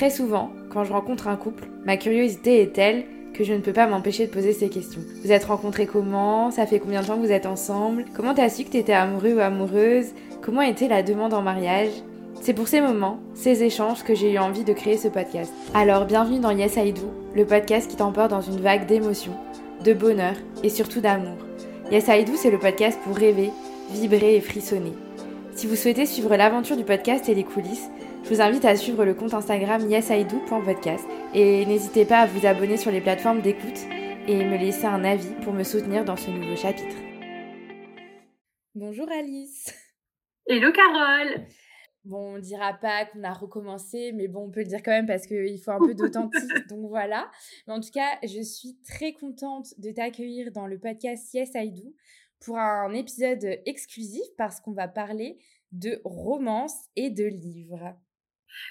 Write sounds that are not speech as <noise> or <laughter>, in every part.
Très souvent, quand je rencontre un couple, ma curiosité est telle que je ne peux pas m'empêcher de poser ces questions. Vous êtes rencontrés comment? Ça fait combien de temps que vous êtes ensemble? Comment t'as su que t'étais amoureux ou amoureuse? Comment était la demande en mariage? C'est pour ces moments, ces échanges que j'ai eu envie de créer ce podcast. Alors bienvenue dans Yes I Do, le podcast qui t'emporte dans une vague d'émotions, de bonheur et surtout d'amour. Yes I Do, c'est le podcast pour rêver, vibrer et frissonner. Si vous souhaitez suivre l'aventure du podcast et les coulisses, je vous invite à suivre le compte Instagram yesido.podcast et n'hésitez pas à vous abonner sur les plateformes d'écoute et me laisser un avis pour me soutenir dans ce nouveau chapitre. Bonjour Alice. Hello Carole. Bon, on dira pas qu'on a recommencé, mais bon, on peut le dire quand même parce qu'il faut un peu d'authentique, <laughs> donc voilà. Mais en tout cas, je suis très contente de t'accueillir dans le podcast Yes I Do pour un épisode exclusif parce qu'on va parler de romance et de livres.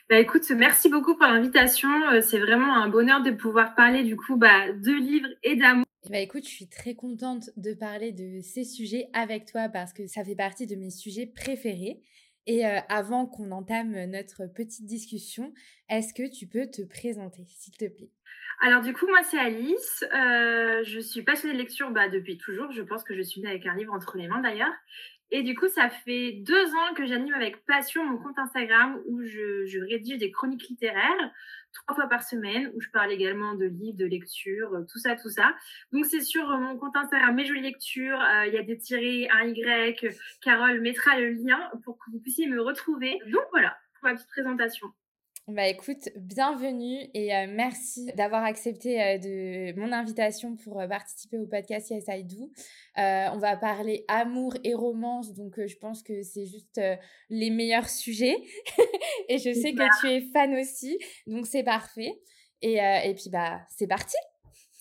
Bah écoute, merci beaucoup pour l'invitation. Euh, c'est vraiment un bonheur de pouvoir parler du coup bah, de livres et d'amour. Bah écoute, je suis très contente de parler de ces sujets avec toi parce que ça fait partie de mes sujets préférés. Et euh, avant qu'on entame notre petite discussion, est-ce que tu peux te présenter, s'il te plaît? Alors du coup, moi c'est Alice. Euh, je suis passionnée de lecture bah, depuis toujours. Je pense que je suis née avec un livre entre les mains d'ailleurs. Et du coup, ça fait deux ans que j'anime avec passion mon compte Instagram où je, rédige des chroniques littéraires trois fois par semaine, où je parle également de livres, de lecture, tout ça, tout ça. Donc c'est sur mon compte Instagram Mes Jolies Lectures, euh, il y a des tirés, un Y, Carole mettra le lien pour que vous puissiez me retrouver. Donc voilà, pour ma petite présentation. Bah écoute, bienvenue et euh, merci d'avoir accepté euh, de mon invitation pour euh, participer au podcast Yes I Do. on va parler amour et romance, donc je pense que c'est juste les meilleurs sujets. <laughs> et je sais que tu es fan aussi, donc c'est parfait. Et, et puis bah c'est parti.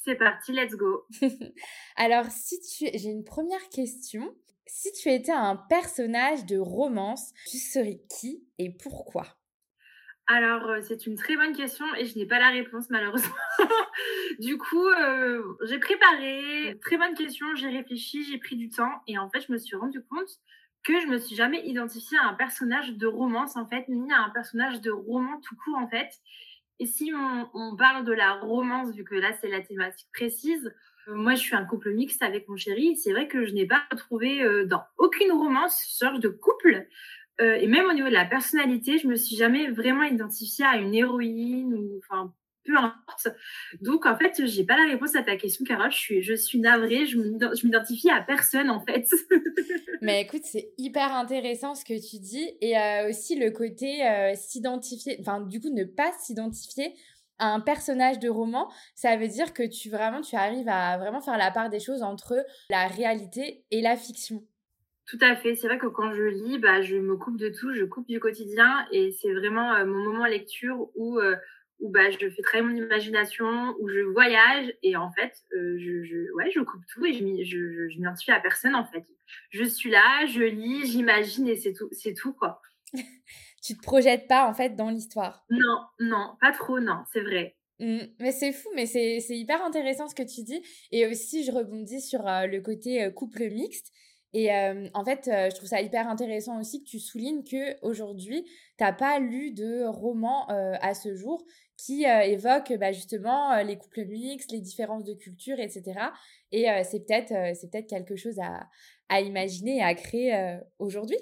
C'est parti, let's go. <laughs> Alors si tu, j'ai une première question. Si tu étais un personnage de romance, tu serais qui et pourquoi? Alors, euh, c'est une très bonne question et je n'ai pas la réponse malheureusement. <laughs> du coup, euh, j'ai préparé, très bonne question, j'ai réfléchi, j'ai pris du temps et en fait, je me suis rendu compte que je me suis jamais identifiée à un personnage de romance en fait, ni à un personnage de roman tout court en fait. Et si on, parle de la romance, vu que là c'est la thématique précise, euh, moi je suis un couple mixte avec mon chéri. C'est vrai que je n'ai pas trouvé dans aucune romance sorte de couple euh, et même au niveau de la personnalité, je me suis jamais vraiment identifiée à une héroïne ou enfin peu importe. Donc en fait, j'ai pas la réponse à ta question, Carole. Je suis, je suis navrée. Je m'identifie à personne en fait. <laughs> Mais écoute, c'est hyper intéressant ce que tu dis et euh, aussi le côté euh, s'identifier, enfin du coup ne pas s'identifier à un personnage de roman, ça veut dire que tu vraiment tu arrives à vraiment faire la part des choses entre la réalité et la fiction. Tout à fait. C'est vrai que quand je lis, bah, je me coupe de tout, je coupe du quotidien et c'est vraiment euh, mon moment lecture où, euh, où bah, je fais très mon imagination, où je voyage et en fait, euh, je, je, ouais, je coupe tout et je, je, je, m'identifie à personne en fait. Je suis là, je lis, j'imagine et c'est tout, c'est tout quoi. <laughs> tu te projettes pas en fait dans l'histoire? Non, non, pas trop, non, c'est vrai. Mmh, mais c'est fou, mais c'est hyper intéressant ce que tu dis. Et aussi, je rebondis sur le côté couple mixte. Et en fait, je trouve ça hyper intéressant aussi que tu soulignes que aujourd'hui, tu n'as pas lu de roman à ce jour qui évoque bah, justement les couples mixtes, les différences de culture, etc. Et c'est peut-être c'est peut-être quelque chose à, imaginer et à créer aujourd'hui.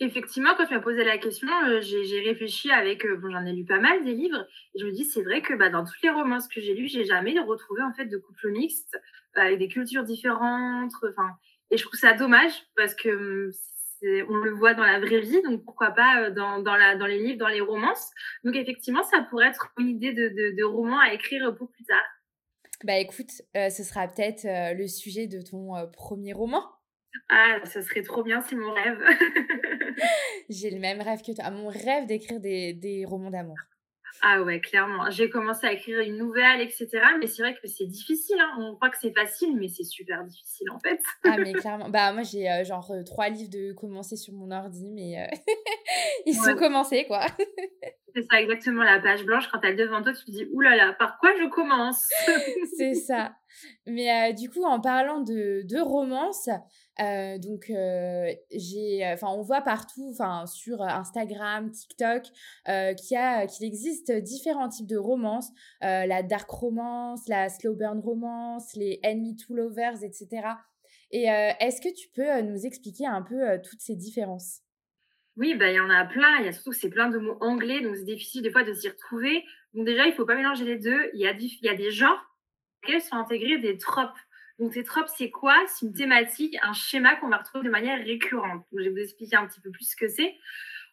Effectivement, quand tu m'as posé la question, j'ai réfléchi avec, bon, j'en ai lu pas mal des livres, et je me dis, c'est vrai que bah, dans toutes les romances que j'ai lues, j'ai jamais retrouvé en fait de couples mixtes avec des cultures différentes. Enfin, et je trouve ça dommage parce que hum, on le voit dans la vraie vie, donc pourquoi pas euh, dans, dans, la, dans les livres, dans les romances. Donc effectivement, ça pourrait être une idée de, de, roman à écrire pour plus tard. Bah écoute, euh, ce sera peut-être euh, le sujet de ton premier roman. Ah, ça serait trop bien, c'est mon rêve. <laughs> J'ai le même rêve que toi. Mon rêve d'écrire des, des romans d'amour. Ah ouais, clairement. J'ai commencé à écrire une nouvelle, etc. Mais c'est vrai que c'est difficile. Hein. On croit que c'est facile, mais c'est super difficile en fait. ah mais <laughs> clairement. Bah moi j'ai euh, genre euh, trois livres de commencer sur mon ordi, mais euh, <laughs> ils sont commencés quoi. <laughs> c'est ça exactement la page blanche quand elle est devant toi, tu te dis oulala, par quoi je commence C'est ça. Mais du coup, en parlant de, de romance, donc j'ai, enfin, on voit partout, enfin, sur Instagram, TikTok, qu'il a, qu'il existe différents types de romances, la dark romance, la slow burn romance, les enemy to lovers, etc. Et est-ce que tu peux nous expliquer un peu toutes ces différences? Oui, bah, il y en a plein. Il y a surtout c'est plein de mots anglais, donc c'est difficile des fois de s'y retrouver. Donc déjà, il faut pas mélanger les deux. Il y a, il y a des genres sont intégrés des tropes. Donc ces tropes, c'est quoi? C'est une thématique, un schéma qu'on va retrouver de manière récurrente. je vais vous expliquer un petit peu plus ce que c'est.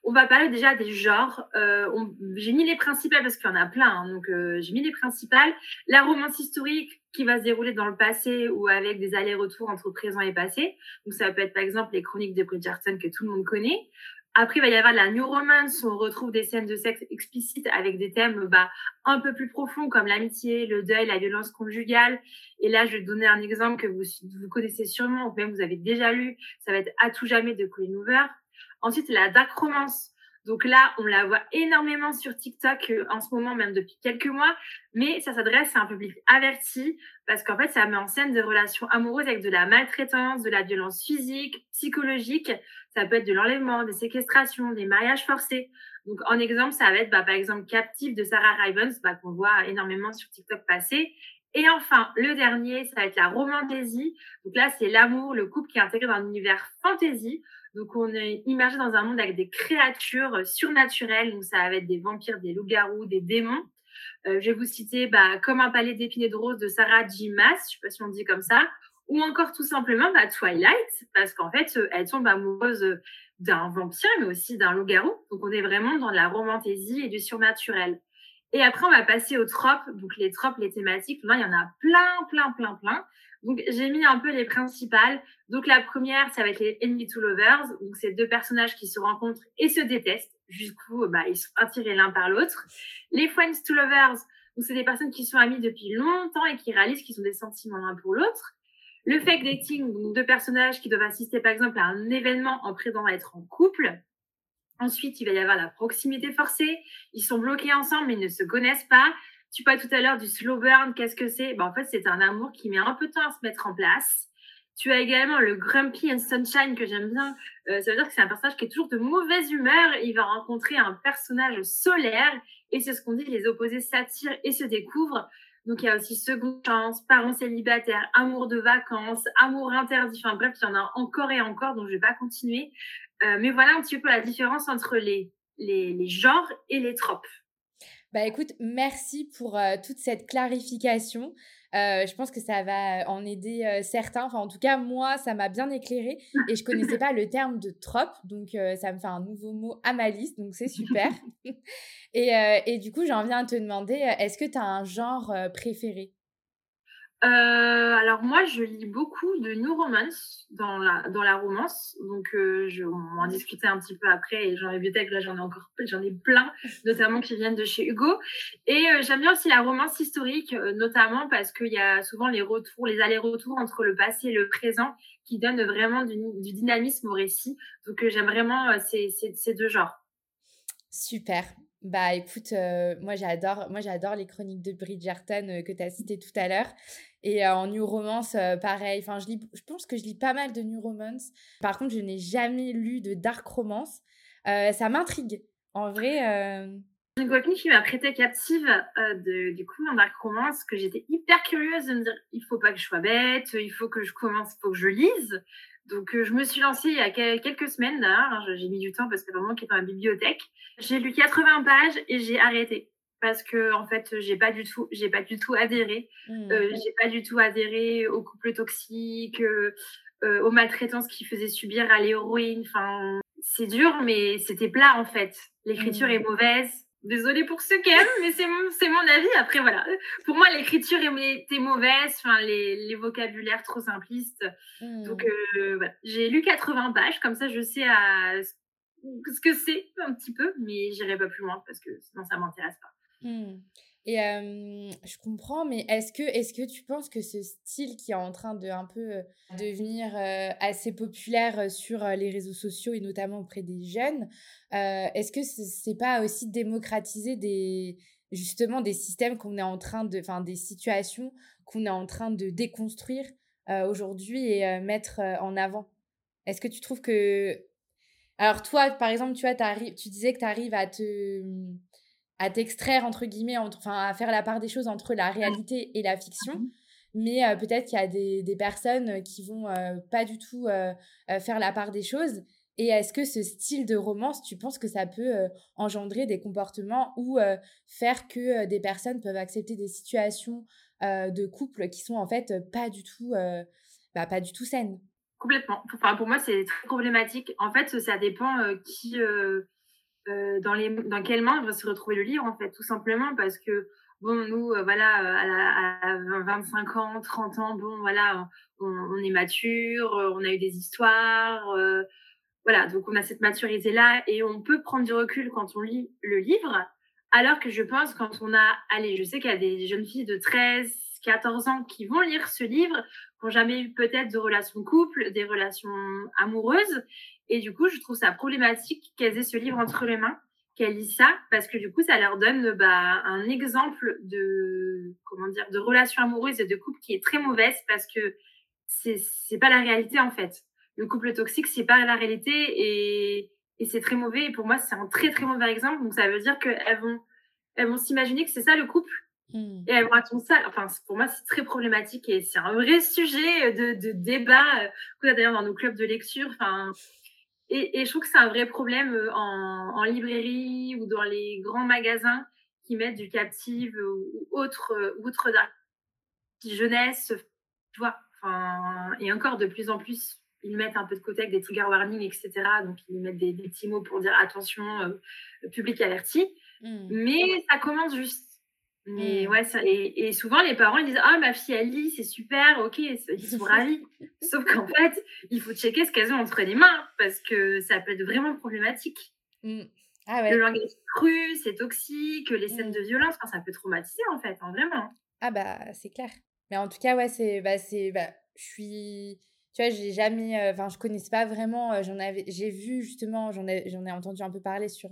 On va parler déjà des genres. Euh, j'ai mis les principales parce qu'il y en a plein. Hein. donc euh, j'ai mis les principales. La romance historique qui va se dérouler dans le passé ou avec des allers-retours entre présent et passé. Donc ça peut être par exemple les chroniques de Bridgerton que tout le monde connaît. Après, il va y avoir la New Romance, où on retrouve des scènes de sexe explicites avec des thèmes bah, un peu plus profonds comme l'amitié, le deuil, la violence conjugale. Et là, je vais donner un exemple que vous, vous connaissez sûrement, ou même vous avez déjà lu. Ça va être À tout jamais de Colin Hoover. Ensuite, la Dark Romance, donc là, on la voit énormément sur TikTok euh, en ce moment, même depuis quelques mois, mais ça s'adresse à un public averti parce qu'en fait, ça met en scène des relations amoureuses avec de la maltraitance, de la violence physique, psychologique. Ça peut être de l'enlèvement, des séquestrations, des mariages forcés. Donc en exemple, ça va être bah, par exemple Captive de Sarah Rivens, bah, qu'on voit énormément sur TikTok passer. Et enfin, le dernier, ça va être la romantaisie. Donc là, c'est l'amour, le couple qui est intégré dans un univers fantasy. Donc, on est immergé dans un monde avec des créatures euh, surnaturelles. Donc, ça va être des vampires, des loups-garous, des démons. Euh, je vais vous citer bah, Comme un palais d'épinay de rose de Sarah J. Maas, je sais pas si on dit comme ça, ou encore tout simplement bah, Twilight, parce qu'en fait, euh, elle tombe amoureuse d'un vampire, mais aussi d'un loup-garou. Donc, on est vraiment dans la romantaisie et du surnaturel. Et après, on va passer aux tropes. Donc, les tropes, les thématiques, là, il y en a plein, plein, plein, plein. Donc, j'ai mis un peu les principales. Donc, la première, ça va être les Enemy to Lovers. Donc, c'est deux personnages qui se rencontrent et se détestent. Jusqu'où, bah, ils sont attirés l'un par l'autre. Les Friends to Lovers, donc, c'est des personnes qui sont amies depuis longtemps et qui réalisent qu'ils ont des sentiments l'un pour l'autre. Le fake dating, donc deux personnages qui doivent assister, par exemple, à un événement en prétendant être en couple. Ensuite, il va y avoir la proximité forcée. Ils sont bloqués ensemble, mais ils ne se connaissent pas. Tu parlais tout à l'heure du slow burn, qu'est-ce que c'est? Ben, En fait, c'est un amour qui met un peu de temps à se mettre en place. Tu as également le Grumpy and Sunshine que j'aime bien. Euh, ça veut dire que c'est un personnage qui est toujours de mauvaise humeur. Il va rencontrer un personnage solaire et c'est ce qu'on dit, les opposés s'attirent et se découvrent. Donc il y a aussi seconde chance, parents célibataires, amour de vacances, amour interdit. Enfin bref, il y en a encore et encore, donc je ne vais pas continuer. Euh, mais voilà un petit peu la différence entre les, les, genres et les tropes. Bah écoute, merci pour euh, toute cette clarification. Euh, je pense que ça va en aider euh, certains. Enfin, en tout cas, moi, ça m'a bien éclairé et je connaissais pas le terme de trope, donc ça me fait un nouveau mot à ma liste, donc c'est super. <laughs> et, et, du coup, j'en viens à te demander, est-ce que tu as un genre préféré? Euh, alors moi, je lis beaucoup de New Romance dans la, dans la romance. Donc, euh, je, on en discutait un petit peu après et j'en ai bibliothèque, là j'en ai encore j'en ai plein, notamment qui viennent de chez Hugo. Et euh, j'aime bien aussi la romance historique, euh, notamment parce qu'il y a souvent les retours, les allers-retours entre le passé et le présent qui donnent vraiment du, dynamisme au récit. Donc, j'aime vraiment ces, ces, ces deux genres. Super. Bah écoute, moi j'adore moi j'adore les chroniques de Bridgerton que tu as citées tout à l'heure. Et en New Romance, pareil. Enfin, je, lis, je pense que je lis pas mal de New Romance. Par contre, je n'ai jamais lu de Dark Romance. ça m'intrigue. En vrai. Une copine qui m'a prêté captive du coup en Dark Romance, que j'étais hyper curieuse de me dire il faut pas que je sois bête, il faut que je commence, faut que je lise. Donc, je me suis lancée il y a quelques semaines d'ailleurs. Hein, j'ai mis du temps parce que vraiment qui est dans la bibliothèque. J'ai lu 80 pages et j'ai arrêté parce que en fait j'ai pas du tout j'ai pas du tout adhéré mmh. euh, j'ai pas du tout adhéré aux couples toxiques euh, euh, aux maltraitances qui faisaient subir à l'héroïne enfin c'est dur mais c'était plat en fait l'écriture mmh. est mauvaise désolée pour ceux qui aiment mais c'est mon c'est mon avis après voilà pour moi l'écriture était mauvaise enfin les, les vocabulaires trop simplistes mmh. donc voilà. j'ai lu 80 pages comme ça je sais à ce que c'est un petit peu mais j'irai pas plus loin parce que sinon ça m'intéresse pas Mmh. Et je comprends, mais est-ce que, est que tu penses que ce style qui est en train de un peu devenir assez populaire sur les réseaux sociaux et notamment auprès des jeunes, est-ce que c'est pas aussi démocratiser des justement des systèmes qu'on est en train de, enfin des situations qu'on est en train de déconstruire aujourd'hui et mettre en avant? Est-ce que tu trouves que alors toi, par exemple, tu vois, tu disais que tu arrives à te à t'extraire entre guillemets, entre, enfin à faire la part des choses entre la réalité et la fiction. Mmh Mais euh, peut-être qu'il y a des, des, personnes qui vont euh, pas du tout euh, faire la part des choses. Et est-ce que ce style de romance, tu penses que ça peut engendrer des comportements ou faire que des personnes peuvent accepter des situations de couple qui sont en fait pas du tout, bah, pas du tout saines? Complètement. Enfin, pour moi, c'est très problématique. En fait, ça dépend qui euh, dans, les, dans quelles mains va se retrouver le livre, en fait, tout simplement parce que, bon, nous, euh, voilà, à, 25 ans, 30 ans, bon, voilà, on, est mature, euh, on a eu des histoires, voilà, donc on a cette maturité-là et on peut prendre du recul quand on lit le livre, alors que je pense quand on a, allez, je sais qu'il y a des jeunes filles de 13, 14 ans qui vont lire ce livre, qui n'ont jamais eu peut-être de relations couple, des relations amoureuses, et du coup, je trouve ça problématique qu'elles aient ce livre entre les mains, qu'elles lisent ça, parce que du coup, ça leur donne bah, un exemple de, comment dire, de relation amoureuse et de couple qui est très mauvaise parce que c'est, c'est pas la réalité en fait. Le couple toxique, c'est pas la réalité et, et c'est très mauvais. Et pour moi, c'est un très très mauvais exemple. Donc ça veut dire qu'elles vont, elles vont s'imaginer que c'est ça le couple. Mmh. Et elles vont attendre ça. Enfin, pour moi, c'est très problématique et c'est un vrai sujet de, de débat. D'ailleurs, dans nos clubs de lecture, enfin, et, je trouve que c'est un vrai problème euh, en, librairie ou dans les grands magasins qui mettent du captive ou autre, euh, outre jeunesse, tu vois. Enfin, et encore de plus en plus, ils mettent un peu de côté avec des trigger warnings, etc. Donc, ils mettent des, petits mots pour dire attention, euh, public averti. Mmh. Mais ça commence juste. Mais mmh. ouais, ça, et, souvent les parents ils disent Ah, ma fille elle lit, c'est super, ok, ils sont <laughs> ravis. Sauf qu'en fait, il faut checker ce qu'elles ont entre les mains parce que ça peut être vraiment problématique. Mmh. Ah ouais. Le langage cru, c'est toxique, les scènes mmh. de violence, ça peut traumatiser en fait, hein, vraiment. Ah bah, c'est clair. Mais en tout cas, ouais, c'est. Bah, c'est bah, je suis. Tu vois, j'ai jamais. Enfin, je connaissais pas vraiment. J'en avais. J'ai vu justement, j'en ai, j'en ai entendu un peu parler sur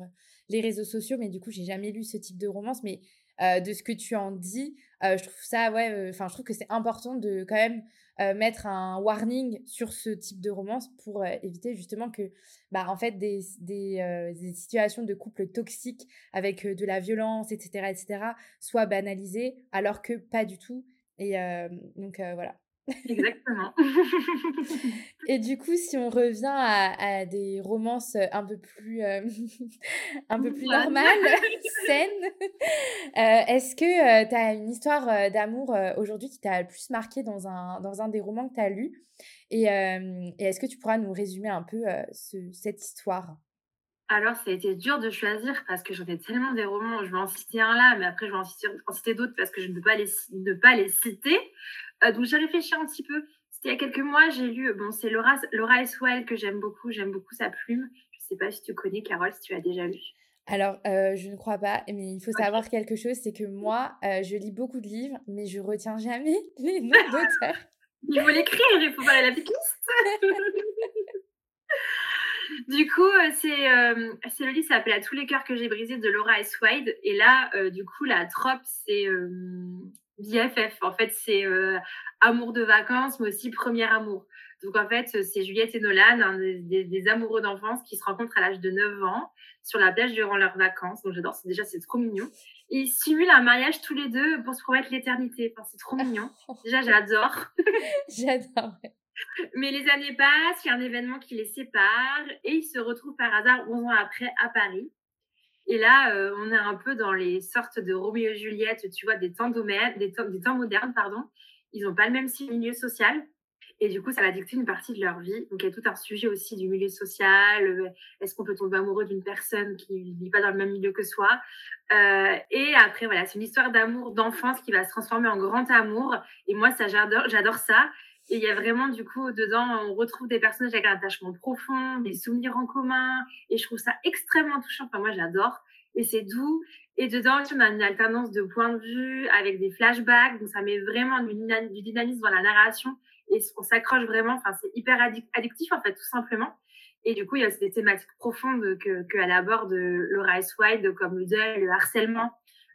les réseaux sociaux, mais du coup, j'ai jamais lu ce type de romance. Mais euh, de ce que tu en dis. Euh, je trouve ça, ouais, euh, enfin, je trouve que c'est important de quand même mettre un warning sur ce type de romance pour éviter justement que, bah, en fait, des, des, des situations de couple toxiques avec de la violence, etc., etc., soient banalisées, alors que pas du tout. Et donc, voilà. Exactement. <laughs> Et du coup, si on revient à, des romances un peu plus, euh, <laughs> un peu plus normales, <laughs> saines, est-ce que euh, tu as une histoire d'amour aujourd'hui qui t'a le plus marqué dans un, dans un des romans que tu as lu? Et, est-ce que tu pourras nous résumer un peu cette histoire? Alors, ça a été dur de choisir parce que j'en ai tellement des romans. Je vais en citer un là, mais après, je vais en citer, d'autres parce que je ne peux pas les, ne pas les citer. Euh, donc j'ai réfléchi un petit peu. C'était il y a quelques mois, j'ai lu, bon, c'est Laura, Laura Eswell que j'aime beaucoup, j'aime beaucoup sa plume. Je ne sais pas si tu connais, Carole, si tu as déjà lu. Alors, euh, je ne crois pas, mais il faut savoir quelque chose, c'est que moi, euh, je lis beaucoup de livres, mais je retiens jamais <laughs> les noms <laughs> d'auteurs. il faut l'écrire, il faut parler la petite liste. <laughs> du coup, c'est c'est le livre s'appelle À tous les cœurs que j'ai brisés de Laura S. Wade. Et là, du coup, la trope, c'est BFF. En fait, c'est euh, amour de vacances, mais aussi premier amour. Donc, en fait, c'est Juliette et Nolan, des, amoureux d'enfance qui se rencontrent à l'âge de 9 ans sur la plage durant leurs vacances. Donc, j'adore. Déjà, c'est trop mignon. Et ils simulent un mariage tous les deux pour se promettre l'éternité. Enfin, c'est trop mignon. <laughs> Déjà, j'adore. <laughs> j'adore. Mais les années passent, il y a un événement qui les sépare et ils se retrouvent par hasard 11 ans après à Paris. Et là, euh, on est un peu dans les sortes de Roméo et Juliette, tu vois, des temps, des temps, des temps modernes, pardon. Ils n'ont pas le même milieu social. Et du coup, ça va dicter une partie de leur vie. Donc, il y a tout un sujet aussi du milieu social. Euh, est-ce qu'on peut tomber amoureux d'une personne qui ne vit pas dans le même milieu que soi euh, Et après, voilà, c'est une histoire d'amour d'enfance qui va se transformer en grand amour. Et moi, ça, j'adore, j'adore ça. Et il y a vraiment, du coup, dedans, on retrouve des personnages avec un attachement profond, des souvenirs en commun. Et je trouve ça extrêmement touchant. Enfin, moi, j'adore. et c'est doux. Et dedans, on a une alternance de points de vue avec des flashbacks. Donc, ça met vraiment du, dynamisme dans la narration. Et on s'accroche vraiment. Enfin, c'est hyper addictif, en fait, tout simplement. Et du coup, il y a des thématiques profondes que, que elle aborde Laura S. White, comme le le harcèlement.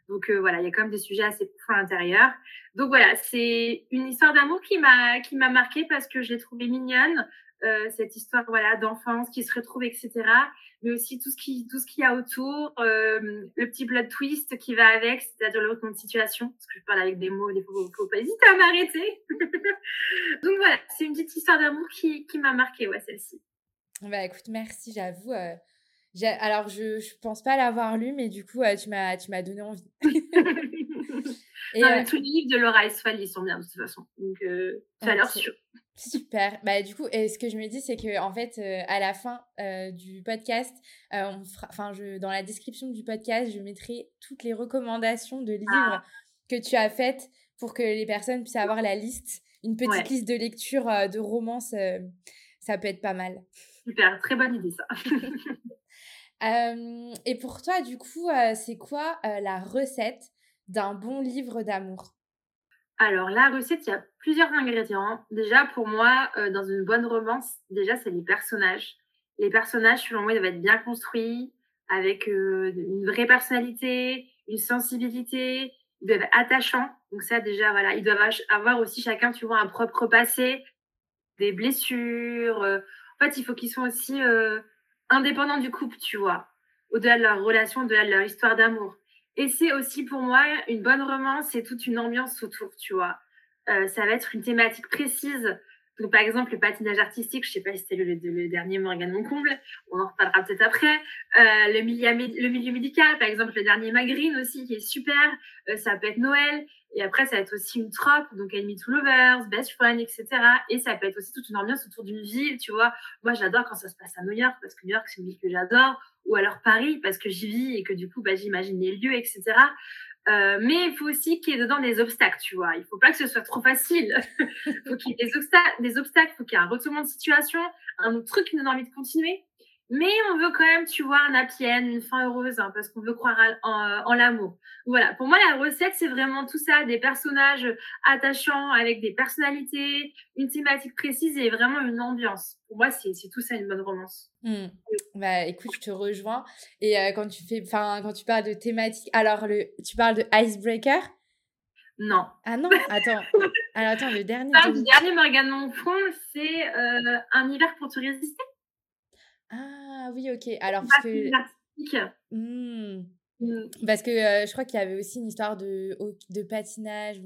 Donc euh, voilà, il y a quand même des sujets assez profonds à l'intérieur. Donc voilà, c'est une histoire d'amour qui m'a qui m'a marquée parce que je l'ai trouvée mignonne. Euh, cette histoire voilà d'enfance qui se retrouve etc mais aussi tout ce qui tout ce qu'il y a autour euh, le petit plot twist qui va avec c'est-à-dire le retour de situation parce que je parle avec des mots des fois faut pas hésiter à m'arrêter <laughs> donc voilà c'est une petite histoire d'amour qui, qui m'a marquée ouais celle-ci bah écoute merci j'avoue euh, alors je je pense pas l'avoir lu mais du coup tu m'as tu m'as donné envie <laughs> <laughs> Et non, tous les livres de Laura Esfal, ils sont bien de toute façon. Donc, tu as l'air sûr. Super. Bah, du coup, et ce que je me dis, c'est que en fait, euh, à la fin euh, du podcast, euh, enfin, je, dans la description du podcast, je mettrai toutes les recommandations de livres ah. que tu as faites pour que les personnes puissent avoir la liste, une petite liste de lecture de romances. ça peut être pas mal. Super, très bonne idée ça. <laughs> <laughs> et pour toi, du coup, c'est quoi la recette d'un bon livre d'amour? Alors, la recette, il y a plusieurs ingrédients. Déjà, pour moi, euh, dans une bonne romance, déjà, c'est les personnages. Les personnages, selon moi, ils doivent être bien construits, avec euh, une vraie personnalité, une sensibilité, ils doivent être attachants. Donc ça, déjà, voilà, ils doivent avoir aussi chacun, tu vois, un propre passé, des blessures. Euh. En fait, il faut qu'ils soient aussi indépendants du couple, tu vois, au-delà de leur relation, au-delà de leur histoire d'amour. Et c'est aussi pour moi une bonne romance, c'est toute une ambiance autour, tu vois. Euh, ça va être une thématique précise. Donc, par exemple, le patinage artistique, je sais pas si c'était le, dernier Morgan Moncomble, on en reparlera peut-être après. Euh, le, milieu, médical, par exemple, le dernier Magrine aussi, qui est super. Euh, ça peut être Noël. Et après, ça va être aussi une trope, donc Enemy to Lovers, Best Friend, etc. Et ça peut être aussi toute une ambiance autour d'une ville, tu vois. Moi, j'adore quand ça se passe à New York, parce que New York, c'est une ville que j'adore. Ou alors Paris, parce que j'y vis et que du coup, bah, j'imagine les lieux, etc. Euh, mais il faut aussi qu'il y ait dedans des obstacles, tu vois. Il faut pas que ce soit trop facile. il <laughs> faut qu'il y ait des, obstacles, des obstacles, il faut qu'il y ait un retournement de situation, un autre truc qui nous donne envie de continuer. Mais on veut quand même, tu vois, un happy end, une fin heureuse, hein, parce qu'on veut croire en, l'amour. Voilà, pour moi, la recette, c'est vraiment tout ça, des personnages attachants avec des personnalités, une thématique précise et vraiment une ambiance. Pour moi, c'est tout ça une bonne romance. Mmh. Bah, écoute, je te rejoins. Et euh, quand tu fais, enfin, quand tu parles de thématique, alors le, tu parles de Icebreaker? Non. Ah non, attends. <laughs> Alors attends, le dernier. Le dernier Morgan Monfond, c'est euh, Un hiver pour te résister? Ah oui, ok. Alors, parce que. Mmh. Mmh. Parce que je crois qu'il y avait aussi une histoire de, de patinage.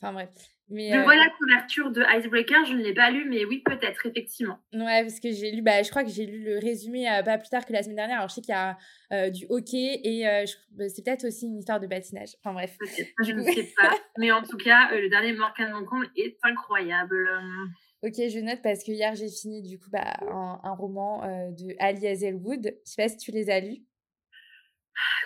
Enfin bref. Mais, je vois la couverture de Icebreaker, je ne l'ai pas lu, mais oui, peut-être, effectivement. Ouais, parce que j'ai lu, bah, je crois que j'ai lu le résumé pas plus tard que la semaine dernière. Alors, je sais qu'il y a du hockey et bah, c'est peut-être aussi une histoire de patinage. Enfin, bref. Je ne sais pas. mais en tout cas, le dernier Morgan Moncombe est incroyable. Ok, je note parce que hier j'ai fini du coup bah, un, roman euh, de Ali Hazelwood. Je sais pas si tu les as lus.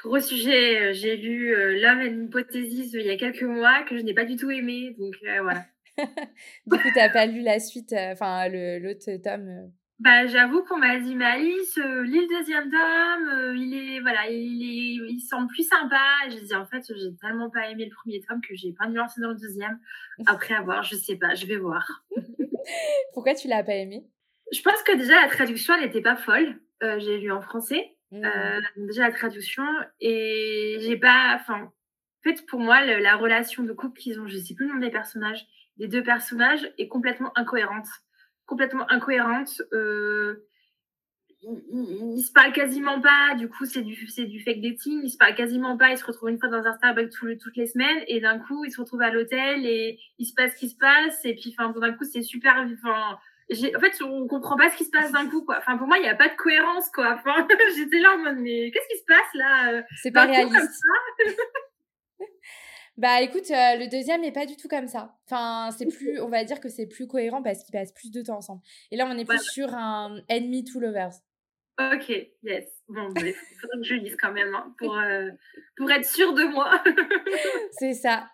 Gros sujet, euh, j'ai lu euh, L'homme et l'hypothèse il y a quelques mois que je n'ai pas du tout aimé, donc voilà. <laughs> du coup, tu n'as pas lu la suite, enfin l'autre tome bah, j'avoue qu'on m'a dit, mais Alice, lis le deuxième tome, il est, voilà, il est, il semble plus sympa. Je dis, en fait, j'ai tellement pas aimé le premier tome que j'ai pas me lancer dans le deuxième. Après avoir, je sais pas, je vais voir. <laughs> Pourquoi tu l'as pas aimé? Je pense que déjà la traduction, elle n'était pas folle. Euh, j'ai lu en français. Mmh. Euh, déjà la traduction et j'ai pas, enfin, en fait pour moi la relation de couple qu'ils ont, je sais plus le nom des personnages, des deux personnages est complètement incohérente, complètement incohérente. Euh, ils, se parlent quasiment pas, du coup c'est du c'est du fake dating, ils se parlent quasiment pas, ils se retrouvent une fois dans un Starbucks toutes les semaines et d'un coup ils se retrouvent à l'hôtel et il se passe ce qui se passe et puis enfin d'un coup c'est super enfin en fait on comprend pas ce qui se passe d'un coup quoi. Enfin pour moi il y a pas de cohérence quoi. Enfin <laughs> j'étais là en mode mais qu'est-ce qui se passe là euh, C'est pas réaliste. <laughs> Bah écoute, euh, le deuxième n'est pas du tout comme ça. Enfin, c'est plus, on va dire que c'est plus cohérent parce qu'ils passent plus de temps ensemble. Et là, on est plus sur un enemy to lovers. Ok, yes. Bon, <laughs> il faudrait que je lise quand même hein, pour, euh, pour être sûre de moi. <laughs> c'est ça.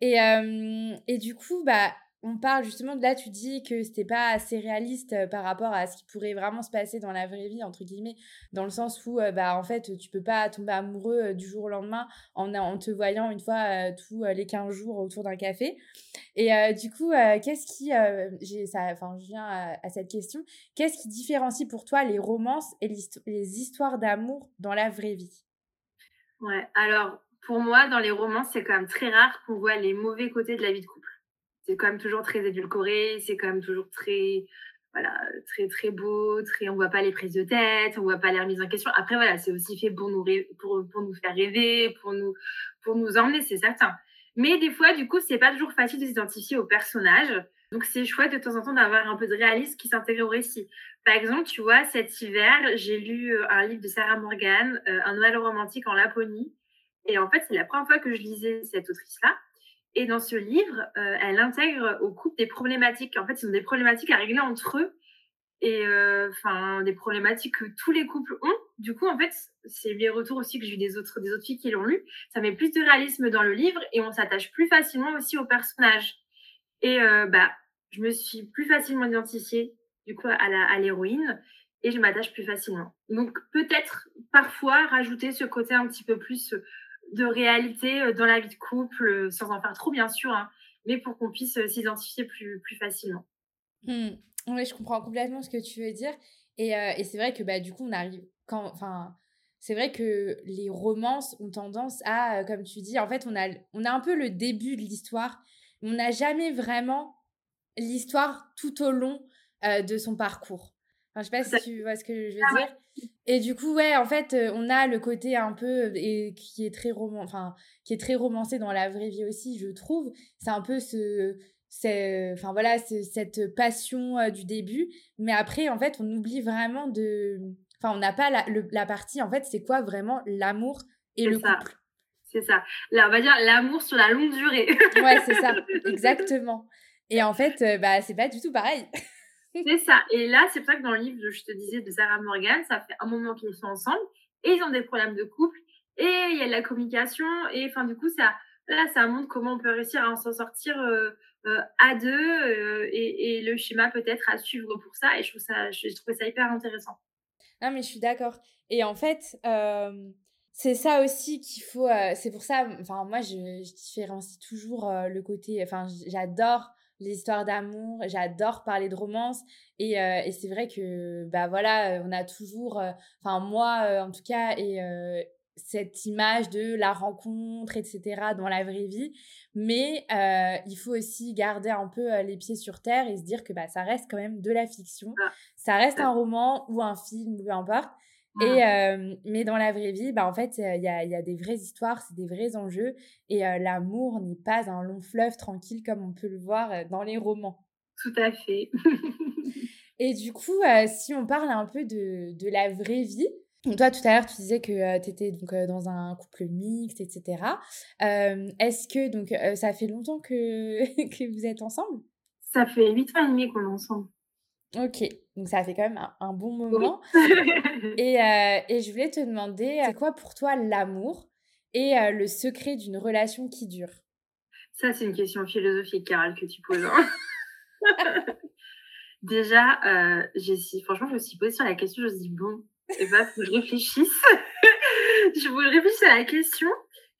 Et, euh, et du coup, bah, on parle justement de là, tu dis que c'était pas assez réaliste euh, par rapport à ce qui pourrait vraiment se passer dans la vraie vie, entre guillemets, dans le sens où, euh, bah, en fait, tu peux pas tomber amoureux euh, du jour au lendemain en, te voyant une fois tous les 15 jours autour d'un café. Et du coup, qu'est-ce qui, ça, enfin, je viens à, cette question, qu'est-ce qui différencie pour toi les romances et les histoires d'amour dans la vraie vie? Ouais, alors, pour moi, dans les romances, c'est quand même très rare qu'on voit les mauvais côtés de la vie de couple c'est quand même toujours très édulcoré, c'est quand même toujours très, voilà, très, très beau, très, on voit pas les prises de tête, on voit pas les remises en question. Après, voilà, c'est aussi fait pour nous, pour, pour nous faire rêver, pour nous, pour nous emmener, c'est certain. Mais des fois, du coup, c'est pas toujours facile de s'identifier au personnage. Donc, c'est chouette de temps en temps d'avoir un peu de réalisme qui s'intègre au récit. Par exemple, tu vois, cet hiver, j'ai lu euh, un livre de Sarah Morgan, euh, Un Noël romantique en Laponie. Et en fait, c'est la première fois que je lisais cette autrice-là. Et dans ce livre, euh, elle intègre au couple des problématiques. En fait, ils ont des problématiques à régler entre eux et euh, enfin des problématiques que tous les couples ont. Du coup, en fait, c'est les retours aussi que j'ai eu des autres des autres filles qui l'ont lu. Ça met plus de réalisme dans le livre et on s'attache plus facilement aussi aux personnages. Et euh, bah, je me suis plus facilement identifiée du coup à la à l'héroïne et je m'attache plus facilement. Donc peut-être parfois rajouter ce côté un petit peu plus de réalité euh, dans la vie de couple, euh, sans en faire trop bien sûr, hein, mais pour qu'on puisse euh, s'identifier plus, plus facilement. Mmh. Oui, je comprends complètement ce que tu veux dire. Et, et c'est vrai que bah, du coup, on arrive quand. Enfin, c'est vrai que les romances ont tendance à, comme tu dis, en fait, on a, on a un peu le début de l'histoire, on n'a jamais vraiment l'histoire tout au long de son parcours. Enfin, je sais pas si tu vois ce que je veux ah dire. Et du coup, ouais, en fait, euh, on a le côté un peu euh, et qui est très roman, enfin, qui est très romancé dans la vraie vie aussi, je trouve. C'est un peu ce, c'est, enfin voilà, cette passion euh, du début. Mais après, en fait, on oublie vraiment de, enfin, on n'a pas la, la partie. En fait, c'est quoi vraiment l'amour et le couple. C'est ça. Là, on va dire l'amour sur la longue durée. ouais, c'est ça, <laughs> exactement. Et en fait, bah, c'est pas du tout pareil. C'est ça. Et là, c'est pour ça que dans le livre, je te disais, de Sarah Morgan, ça fait un moment qu'ils sont ensemble et ils ont des problèmes de couple et il y a de la communication. Et enfin, du coup, ça, là, ça montre comment on peut réussir à s'en sortir euh, euh, à deux euh, et, le schéma peut-être à suivre pour ça. Et je trouve ça, je, trouve ça hyper intéressant. Non, mais je suis d'accord. Et en fait, c'est ça aussi qu'il faut. c'est pour ça, enfin, moi, je, je différencie toujours le côté. Enfin, j'adore les histoires d'amour. J'adore parler de romance. Et, euh, et c'est vrai que, bah voilà, euh, on a toujours, euh, enfin, moi en tout cas, et cette image de la rencontre, etc., dans la vraie vie. Mais il faut aussi garder un peu les pieds sur terre et se dire que bah, ça reste quand même de la fiction. Ah. Ça reste un roman ou un film, peu importe. Et, mmh. mais dans la vraie vie, bah, en fait, il y a, y a, des vraies histoires, c'est des vrais enjeux. Et l'amour n'est pas un long fleuve tranquille comme on peut le voir dans les romans. Tout à fait. <laughs> et du coup, si on parle un peu de, de la vraie vie, toi, tout à l'heure, tu disais que tu étais donc, dans un couple mixte, etc. Est-ce que donc ça fait longtemps que, <laughs> que vous êtes ensemble? Ça fait 8 ans et demi qu'on est ensemble. Ok, donc ça fait quand même un, bon moment. <laughs> et, euh, et, je voulais te demander, c'est quoi pour toi l'amour et euh, le secret d'une relation qui dure? Ça, c'est une question philosophique, Carole, que tu poses. Hein. <laughs> Déjà, euh, franchement, je me suis posée sur la question, je me suis dit, bon, et bah, faut que je réfléchisse. <laughs> je réfléchir à la question.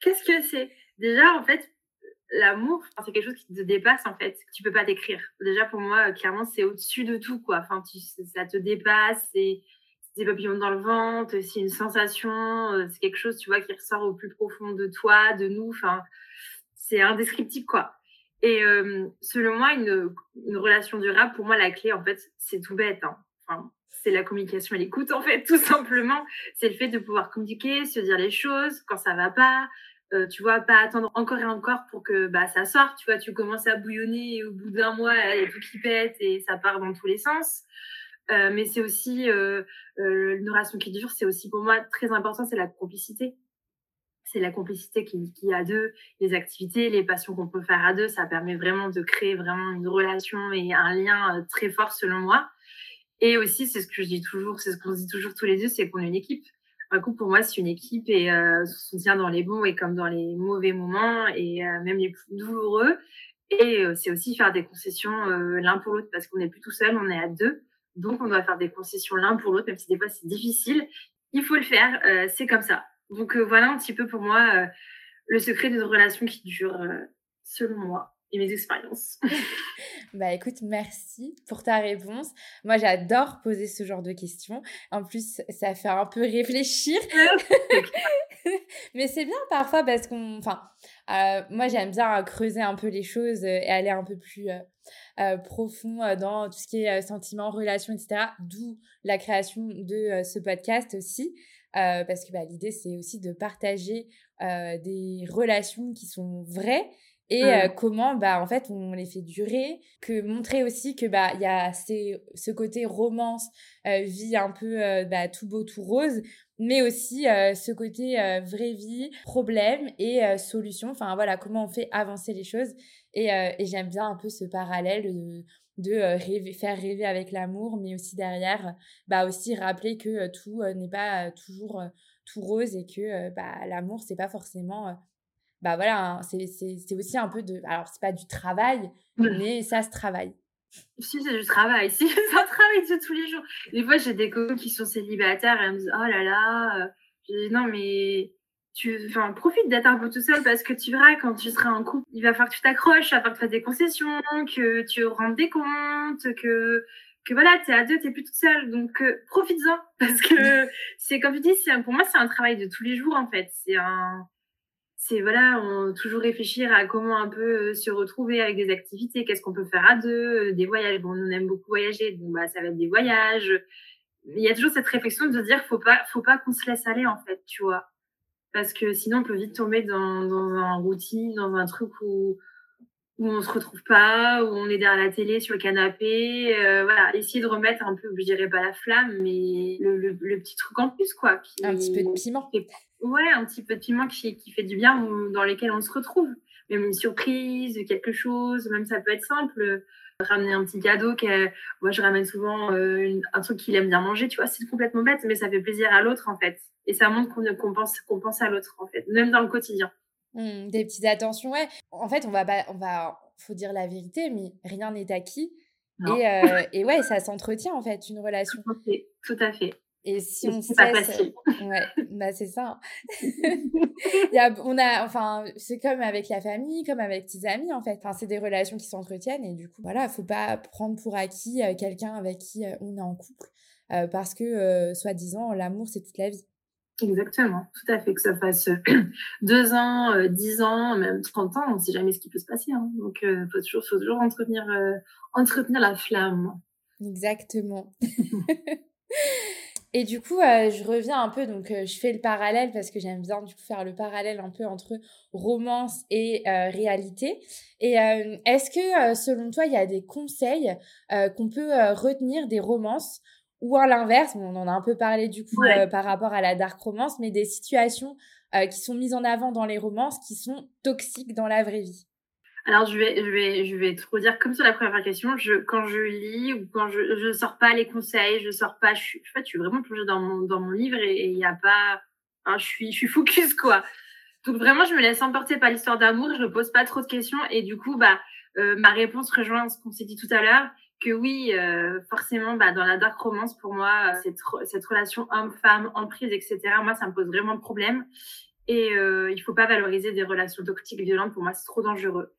Qu'est-ce que c'est? Déjà, en fait, l'amour, c'est quelque chose qui te dépasse en fait, tu peux pas décrire. Déjà pour moi, clairement, c'est au-dessus de tout quoi. Enfin, ça te dépasse, c'est des papillons dans le ventre, c'est une sensation, euh, c'est quelque chose, tu vois, qui ressort au plus profond de toi, de nous. Enfin, c'est indescriptible quoi. Et euh, selon moi, une, une, relation durable, pour moi, la clé en fait, c'est tout bête. Hein. Enfin, c'est la communication et l'écoute en fait, <laughs> tout simplement. C'est le fait de pouvoir communiquer, se dire les choses quand ça va pas, euh, tu vois, pas attendre encore et encore pour que bah, ça sorte. Tu vois, tu commences à bouillonner et au bout d'un mois, il y a tout qui pète et ça part dans tous les sens. Euh, mais c'est aussi euh, euh, une relation qui dure, c'est aussi pour moi très important, c'est la complicité. C'est la complicité qui, qui a deux, les activités, les passions qu'on peut faire à deux, ça permet vraiment de créer vraiment une relation et un lien très fort selon moi. Et aussi, c'est ce que je dis toujours, c'est ce qu'on se dit toujours tous les deux, c'est qu'on est une équipe un pour moi, c'est une équipe et euh, se soutient dans les bons et comme dans les mauvais moments et euh, même les plus douloureux. Et c'est aussi faire des concessions l'un pour l'autre parce qu'on n'est plus tout seul, on est à deux. Donc, on doit faire des concessions l'un pour l'autre, même si des fois c'est difficile. Il faut le faire, c'est comme ça. Donc, voilà un petit peu pour moi le secret d'une relation qui dure, selon moi et mes expériences. <laughs> bah écoute, merci pour ta réponse. Moi, j'adore poser ce genre de questions. En plus, ça fait un peu réfléchir. <laughs> <laughs> Mais c'est bien parfois parce qu'on... Enfin, euh, moi, j'aime bien creuser un peu les choses et aller un peu plus euh, euh, profond dans tout ce qui est sentiments, relations, etc. D'où la création de ce podcast aussi. parce que bah, l'idée, c'est aussi de partager des relations qui sont vraies et mmh. comment bah en fait on les fait durer que montrer aussi que bah il y a ce côté romance vie un peu bah, tout beau tout rose mais aussi ce côté vraie vie problème et solution enfin voilà comment on fait avancer les choses et, et j'aime bien un peu ce parallèle de, de rêver, faire rêver avec l'amour mais aussi derrière bah aussi rappeler que tout n'est pas toujours tout rose et que bah l'amour c'est pas forcément bah voilà, hein, c'est aussi un peu de. Alors, c'est pas du travail, mais ça se travaille. Si, c'est du travail. <laughs> Si, c'est un travail de tous les jours. Des fois, j'ai des copines qui sont célibataires et elles me disent Oh là là. Euh, je dis Non, mais tu enfin, profite d'être un peu tout seul parce que tu verras, quand tu seras en couple, il va falloir que tu t'accroches, il va falloir que tu fasses des concessions, que tu rendes des comptes, que que voilà, tu es à deux, tu n'es plus toute seule. Donc, euh, profites-en. <laughs> Parce que c'est comme tu dis, pour moi, c'est un travail de tous les jours, en fait. C'est un, c'est voilà, on, toujours réfléchir à comment un peu euh, se retrouver avec des activités, qu'est-ce qu'on peut faire à deux, euh, des voyages. Bon, on aime beaucoup voyager, donc bah ça va être des voyages. Il y a toujours cette réflexion de dire faut pas, faut pas qu'on se laisse aller en fait, tu vois, parce que sinon on peut vite tomber dans, dans un routine, dans un truc où où on se retrouve pas, où on est derrière la télé sur le canapé, euh, voilà, essayer de remettre un peu, je dirais pas la flamme, mais le, le, petit truc en plus quoi. un petit peu de piment. Ouais, un petit peu de piment qui, qui fait du bien, dans lesquels on se retrouve. Même une surprise, quelque chose, même ça peut être simple. Ramener un petit cadeau. Moi, je ramène souvent euh, un truc qu'il aime bien manger, tu vois, c'est complètement bête, mais ça fait plaisir à l'autre, en fait. Et ça montre qu'on pense, qu'on pense à l'autre, en fait, même dans le quotidien. Mmh, des petites attentions, ouais. En fait, on va pas, on va, faut dire la vérité, mais rien n'est acquis. Et, euh, et, ouais, ça s'entretient, en fait, une relation. Tout à fait. Et si on c'est pas facile. Ouais, bah c'est ça. Il y a, on a, enfin, c'est comme avec la famille, comme avec tes amis en fait. Enfin, c'est des relations qui s'entretiennent et du coup, voilà, faut pas prendre pour acquis euh, quelqu'un avec qui euh, on est en couple euh, parce que, soi-disant, l'amour c'est toute la vie. Exactement, tout à fait. Que ça fasse <clears throat> deux ans, dix ans, même 30 ans, on ne sait jamais ce qui peut se passer. Hein. Donc, il faut toujours, faut toujours entretenir, entretenir la flamme. Exactement. <laughs> Et du coup, euh, je reviens un peu, donc euh, je fais le parallèle parce que j'aime bien du coup faire le parallèle un peu entre romance et euh, réalité. Et est-ce que selon toi, il y a des conseils qu'on peut retenir des romances ou à l'inverse, on en a un peu parlé du coup par rapport à la dark romance, mais des situations qui sont mises en avant dans les romances qui sont toxiques dans la vraie vie? Alors, je vais, je vais, je vais trop dire comme sur la première question. Je, quand je lis ou quand je, je sors pas les conseils, je sors pas, je suis, je suis vraiment plongée dans mon, dans mon livre et il n'y a pas, je suis, je suis focus, quoi. Donc, vraiment, je me laisse emporter par l'histoire d'amour, je ne pose pas trop de questions et du coup, bah, euh, ma réponse rejoint ce qu'on s'est dit tout à l'heure, que oui, euh, forcément, bah, dans la dark romance, pour moi, cette, cette relation homme-femme, emprise, etc., moi, ça me pose vraiment problème. Et euh, il faut pas valoriser des relations toxiques, violentes. Pour moi, c'est trop dangereux.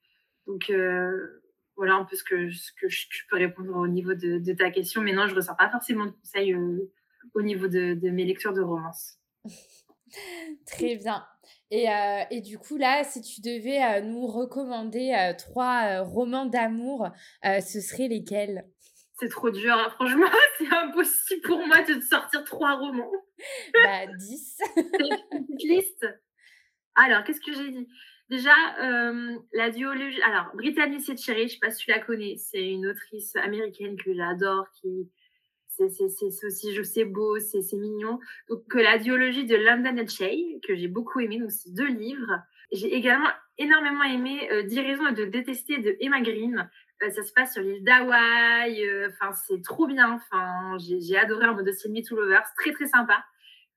Donc euh, voilà un peu ce que, ce que je, peux répondre au niveau de, ta question. Mais non, je ne ressens pas forcément de conseils euh, au niveau de, mes lectures de romance. <laughs> Très bien. Et, euh, et, du coup, là, si tu devais nous recommander trois romans d'amour, ce seraient lesquels? C'est trop dur, hein. franchement, <laughs> c'est impossible pour moi de te sortir trois romans. bah, dix. <laughs> une liste. Alors, qu'est-ce que j'ai dit? Déjà, euh, la duologie. Alors, Brittany Setcheri, je ne sais pas si tu la connais, c'est une autrice américaine que j'adore, qui. C'est aussi, je sais, beau, c'est mignon. Donc, la duologie de London and Shay, que j'ai beaucoup aimé, donc c'est deux livres. J'ai également énormément aimé euh, 10 raisons de détester de Emma Green. Euh, ça se passe sur l'île d'Hawaï. Euh, enfin, c'est trop bien. Enfin, j'ai adoré en mode de Me Too Lovers. Très, très sympa.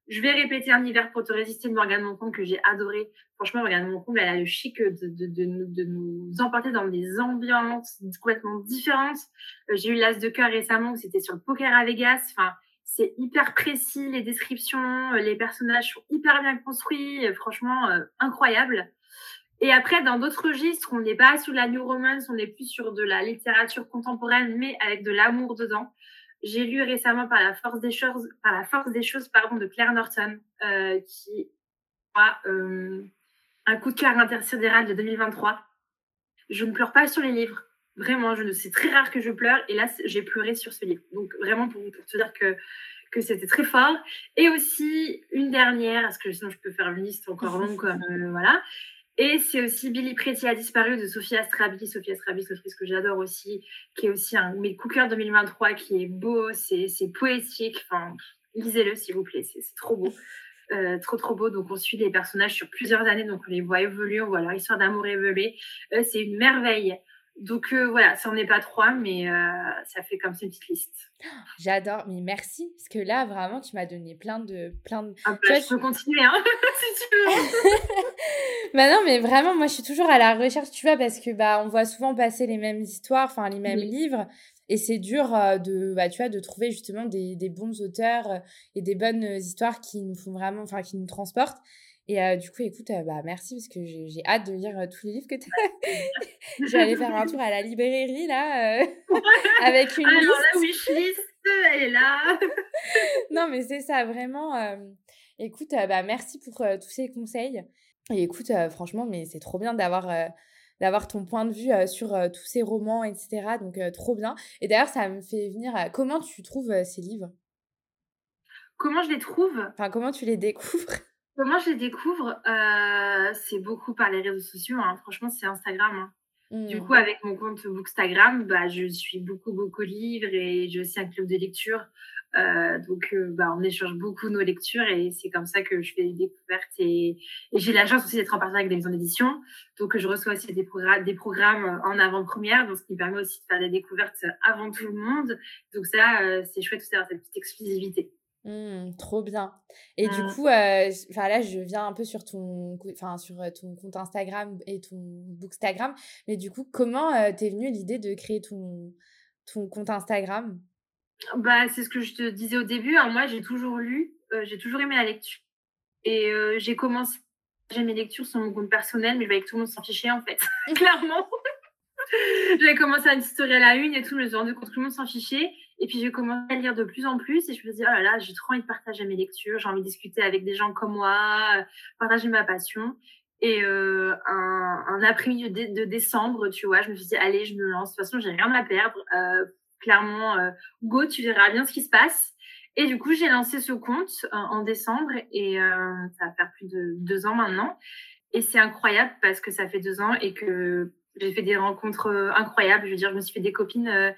Je vais répéter un hiver pour te résister de Morgane Moncombe que j'ai adoré. Franchement, Morgane Moncombe, elle a le chic de, de, de, nous, emporter dans des ambiances complètement différentes. Euh, j'ai eu l'As de cœur récemment c'était sur le poker à Vegas. Enfin, c'est hyper précis, les descriptions, euh, les personnages sont hyper bien construits. Euh, franchement, incroyable. Et après, dans d'autres registres, on n'est pas sur la new romance, on est plus sur de la littérature contemporaine, mais avec de l'amour dedans. J'ai lu récemment par la force des choses, par la force des choses, pardon, de Claire Norton, euh, qui a euh, un coup de cœur intersidéral de 2023. Je ne pleure pas sur les livres, vraiment. Je c'est très rare que je pleure, et là, j'ai pleuré sur ce livre. Donc vraiment pour, te dire que que c'était très fort. Et aussi une dernière, parce que sinon je peux faire une liste encore <laughs> longue comme euh, voilà. Et c'est aussi Billy Pretty a disparu de Sophia Astrabi. Sophia Astrabi, c'est autrice que j'adore aussi, qui est aussi un mes coups 2023, qui est beau, c'est poétique. Lisez-le s'il vous plaît, c'est trop beau. Euh, trop trop beau. Donc on suit les personnages sur plusieurs années, donc on les voit évoluer, on voit leur histoire d'amour évoluer. Euh, c'est une merveille. Donc euh, voilà, ça n'en est pas trois, mais euh, ça fait comme une petite liste. J'adore, mais merci, parce que là, vraiment, tu m'as donné plein de... Plein de... Ah bah, je peux continuer, hein, <laughs> si tu veux. <laughs> bah non, mais vraiment, moi, je suis toujours à la recherche, tu vois, parce que bah, on voit souvent passer les mêmes histoires, enfin, les mêmes livres, et c'est dur euh, de, bah, tu vois, de trouver justement des, des bons auteurs et des bonnes histoires qui nous font vraiment, enfin, qui nous transportent. Et euh, du coup, écoute, euh, bah, merci parce que j'ai hâte de lire euh, tous les livres que tu as. <laughs> je vais aller faire un tour à la librairie, là, <laughs> avec une Alors, liste. la wishlist, elle est là. <laughs> non, mais c'est ça, vraiment. écoute, bah, merci pour tous ces conseils. Et écoute, franchement, mais c'est trop bien d'avoir d'avoir ton point de vue sur tous ces romans, etc. Donc, trop bien. Et d'ailleurs, ça me fait venir... comment tu trouves ces livres? Comment je les trouve? Enfin, comment tu les découvres? Comment je les découvre euh, C'est beaucoup par les réseaux sociaux. Hein. Franchement, c'est Instagram. Hein. Du mmh. coup, avec mon compte Bookstagram, bah, je suis beaucoup, beaucoup de livres et j'ai aussi un club de lecture. Euh, donc, euh, bah, on échange beaucoup nos lectures et c'est comme ça que je fais des découvertes. Et, j'ai la chance aussi d'être en partenariat avec des maisons d'édition. Donc, je reçois aussi des, programmes, des programmes en avant-première, donc ce qui permet aussi de faire des découvertes avant tout le monde. Donc, ça, c'est chouette aussi d'avoir cette petite exclusivité. Mmh, trop bien. Et du mmh. coup, euh, là, je viens un peu sur ton, enfin, sur euh, ton compte Instagram et ton Bookstagram. Mais du coup, comment euh, t'es venue l'idée de créer ton, ton compte Instagram? Bah, C'est ce que je te disais au début. Hein. Moi, j'ai toujours lu, j'ai toujours aimé la lecture. Et j'ai commencé j'ai mes lectures sur mon compte personnel, mais je voyais que tout le monde s'en fichait, en fait, <laughs> <laughs> clairement. J'avais commencé à une story à la une et tout, je me suis rendu compte que tout le monde s'en fichait. Et puis j'ai commencé à lire de plus en plus et je me dit, oh là là, j'ai trop envie de partager mes lectures, j'ai envie de discuter avec des gens comme moi, euh, partager ma passion. Et euh, un, un après-midi de, décembre, tu vois, je me suis dit, allez, je me lance. De toute façon, j'ai rien à perdre. Euh, clairement, euh, go, tu verras bien ce qui se passe. Et du coup, j'ai lancé ce compte en décembre et ça va faire plus de deux ans maintenant. Et c'est incroyable parce que ça fait deux ans et que j'ai fait des rencontres incroyables. Je veux dire, je me suis fait des copines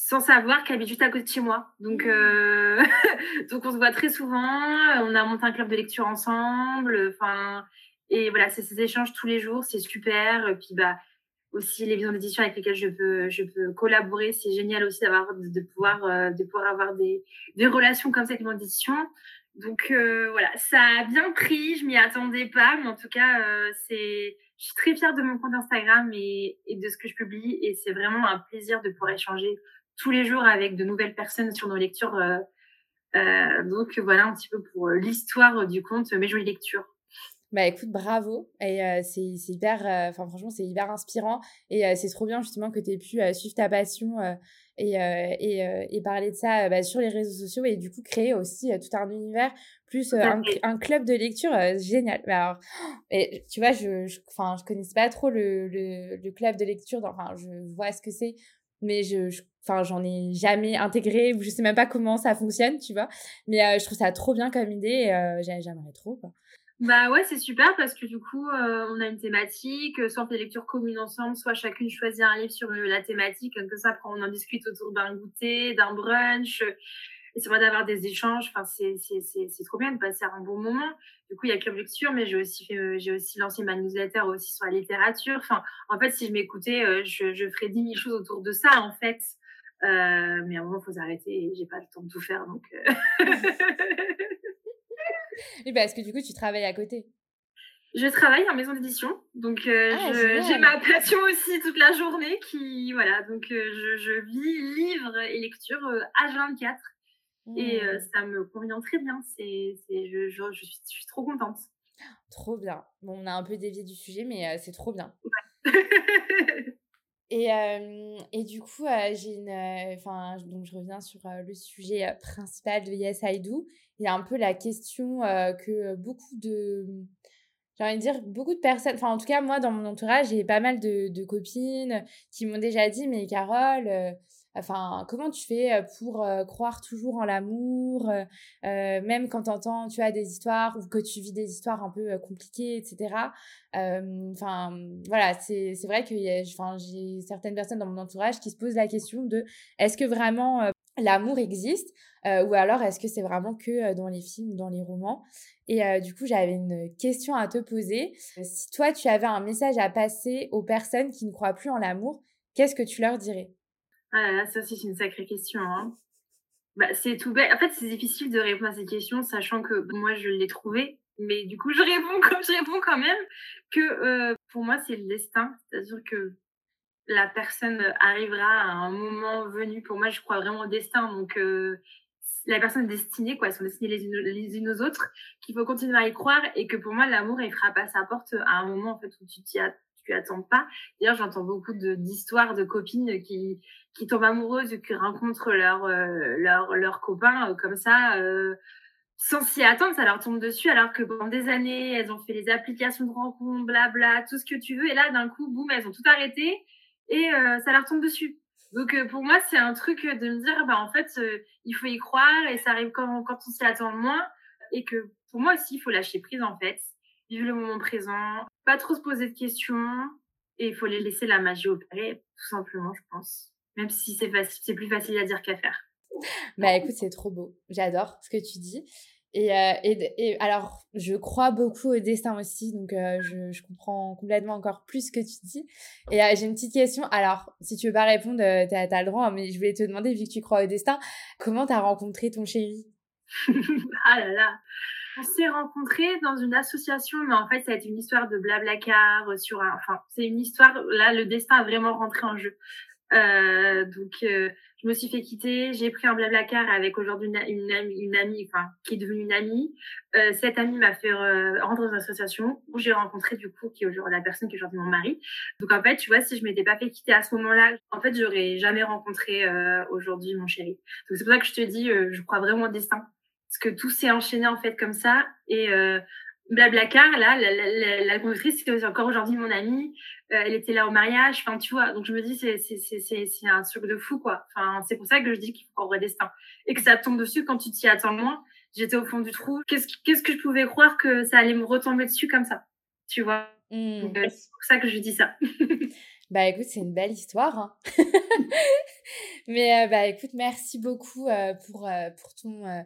sans savoir qu'elle habite juste à côté de chez moi. Donc, mmh. euh, <laughs> donc on se voit très souvent. On a monté un club de lecture ensemble. Enfin, et voilà, c'est ces échanges tous les jours, c'est super. Et puis bah aussi les maisons d'édition avec lesquelles je peux je peux collaborer, c'est génial aussi d'avoir de, pouvoir euh, de pouvoir avoir des, des relations comme ça avec les maisons d'édition. Donc euh, voilà, ça a bien pris. Je m'y attendais pas, mais en tout cas, c'est je suis très fière de mon compte Instagram et, et de ce que je publie et c'est vraiment un plaisir de pouvoir échanger tous les jours avec de nouvelles personnes sur nos lectures. Euh, euh, donc voilà un petit peu pour euh, l'histoire du conte Mes jolies lectures. Bah écoute, bravo. Et c'est hyper, enfin franchement, c'est hyper inspirant. Et c'est trop bien justement que tu aies pu suivre ta passion et, et, et, parler de ça bah, sur les réseaux sociaux et du coup créer aussi tout un univers, plus un, un, club de lecture génial. alors, et, tu vois, je, je, je connaissais pas trop le, le, le club de lecture, enfin, je vois ce que c'est mais je, j'en ai jamais intégré ou je sais même pas comment ça fonctionne tu vois. Mais euh, je trouve ça trop bien comme idée euh, j'aimerais trop bah ouais c'est super parce que du coup euh, on a une thématique soit on fait des lectures communes ensemble soit chacune choisit un livre sur la thématique comme ça après on en discute autour d'un goûter d'un brunch et c'est vrai d'avoir des échanges. Enfin, c'est, c'est, c'est, c'est trop bien de passer un bon moment. Du coup, il y a Club Lecture, mais j'ai aussi fait, j'ai aussi lancé ma newsletter aussi sur la littérature. Enfin, en fait, si je m'écoutais, euh, je, je ferais dix mille choses autour de ça, en fait. Euh, mais à un moment, il faut s'arrêter et j'ai pas le temps de tout faire. Donc, euh... <laughs> Oui, parce que du coup, tu travailles à côté. Je travaille en maison d'édition, donc euh, ah, j'ai ma passion aussi toute la journée qui voilà donc euh, je, je, vis livres et lecture H24 et mmh. ça me convient très bien. C'est je, je, je, suis, je, suis, trop contente. Trop bien. Bon, on a un peu dévié du sujet, mais c'est trop bien. <laughs> Et, et, du coup, j'ai une. Enfin, donc je reviens sur le sujet principal de Yes I Do. Il y a un peu la question que beaucoup de. J'ai envie de dire, beaucoup de personnes. Enfin, en tout cas, moi, dans mon entourage, j'ai pas mal de, de, copines qui m'ont déjà dit Mais Carole, Enfin, comment tu fais pour croire toujours en l'amour, même quand tu entends, tu as des histoires ou que tu vis des histoires un peu compliquées, etc. Enfin, voilà, c'est vrai que j'ai certaines personnes dans mon entourage qui se posent la question de est-ce que vraiment l'amour existe ou alors est-ce que c'est vraiment que dans les films dans les romans? Et du coup, j'avais une question à te poser. Si toi, tu avais un message à passer aux personnes qui ne croient plus en l'amour, qu'est-ce que tu leur dirais? Ah là ça c'est une sacrée question. Hein. Bah, c'est tout bête. En fait, c'est difficile de répondre à ces questions, sachant que moi, je l'ai trouvé. Mais du coup, je réponds, <laughs> comme, je réponds quand même que euh, pour moi, c'est le destin. C'est-à-dire que la personne arrivera à un moment venu. Pour moi, je crois vraiment au destin. Donc, euh, la personne est destinée, quoi. Elles sont destinées les unes, les unes aux autres, qu'il faut continuer à y croire et que pour moi, l'amour, il frappe à sa porte à un moment, en fait, où tu t'y attends pas. D'ailleurs, j'entends beaucoup d'histoires de, copines qui, tombent amoureuses et qui rencontrent leur, euh, leur, leur copain euh, comme ça, euh, sans s'y attendre, ça leur tombe dessus, alors que pendant des années, elles ont fait les applications de rencontres, blabla, tout ce que tu veux, et là, d'un coup, boum, elles ont tout arrêté et ça leur tombe dessus. Donc pour moi, c'est un truc de me dire, bah en fait, il faut y croire et ça arrive quand, quand on s'y attend moins, et que pour moi aussi, il faut lâcher prise en fait vivre le moment présent, pas trop se poser de questions et il faut les laisser la magie opérer, tout simplement, je pense. Même si c'est c'est plus facile à dire qu'à faire. Bah écoute, c'est trop beau. J'adore ce que tu dis. Et, euh, et, et, alors, je crois beaucoup au destin aussi, donc euh, je, je, comprends complètement encore plus ce que tu dis. Et euh, j'ai une petite question. Alors, si tu veux pas répondre, t'as as le droit, hein, mais je voulais te demander, vu que tu crois au destin, comment t'as rencontré ton chéri? <laughs> Ah là là on s'est rencontrés dans une association, mais en fait, ça a été une histoire de blablacar euh, sur un, enfin, c'est une histoire, là, le destin a vraiment rentré en jeu. Euh, donc, euh, je me suis fait quitter, j'ai pris un blablacar avec aujourd'hui une, amie, une amie, enfin, qui est devenue une amie. Cette amie m'a fait rentrer dans une association où j'ai rencontré, du coup, qui est aujourd'hui la personne qui est aujourd'hui mon mari. Donc, en fait, tu vois, si je m'étais pas fait quitter à ce moment-là, en fait, j'aurais jamais rencontré aujourd'hui mon chéri. Donc, c'est pour ça que je te dis, je crois vraiment au destin parce que tout s'est enchaîné en fait comme ça. Et euh, Blablacar, là, la, la, la, conductrice, c'est encore aujourd'hui mon amie. Euh, elle était là au mariage. Enfin, tu vois. Donc je me dis, c'est c'est un truc de fou, quoi. Enfin, c'est pour ça que je dis qu'il faut croire au destin et que ça tombe dessus quand tu t'y attends moins. J'étais au fond du trou. Qu'est-ce qu'est-ce que je pouvais croire que ça allait me retomber dessus comme ça, tu vois? Mmh. Euh, c'est pour ça que je dis ça. <laughs> Bah écoute, c'est une belle histoire. Hein. <laughs> Mais euh, bah écoute, merci beaucoup euh, pour, euh, pour ton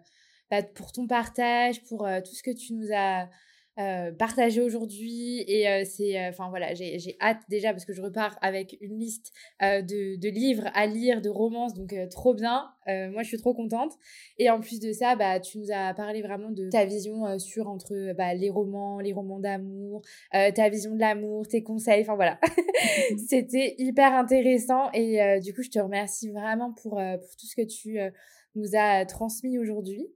bah, pour ton partage, pour tout ce que tu nous as partagé aujourd'hui. Et c'est, enfin voilà, j'ai hâte déjà parce que je repars avec une liste de, de, livres à lire, de romances, donc trop bien. moi, je suis trop contente. Et en plus de ça, bah, tu nous as parlé vraiment de ta vision sur entre bah, les romans, les romans d'amour, ta vision de l'amour, tes conseils. Enfin voilà, <laughs> <laughs> c'était hyper intéressant. Et du coup, je te remercie vraiment pour, pour tout ce que tu nous as transmis aujourd'hui.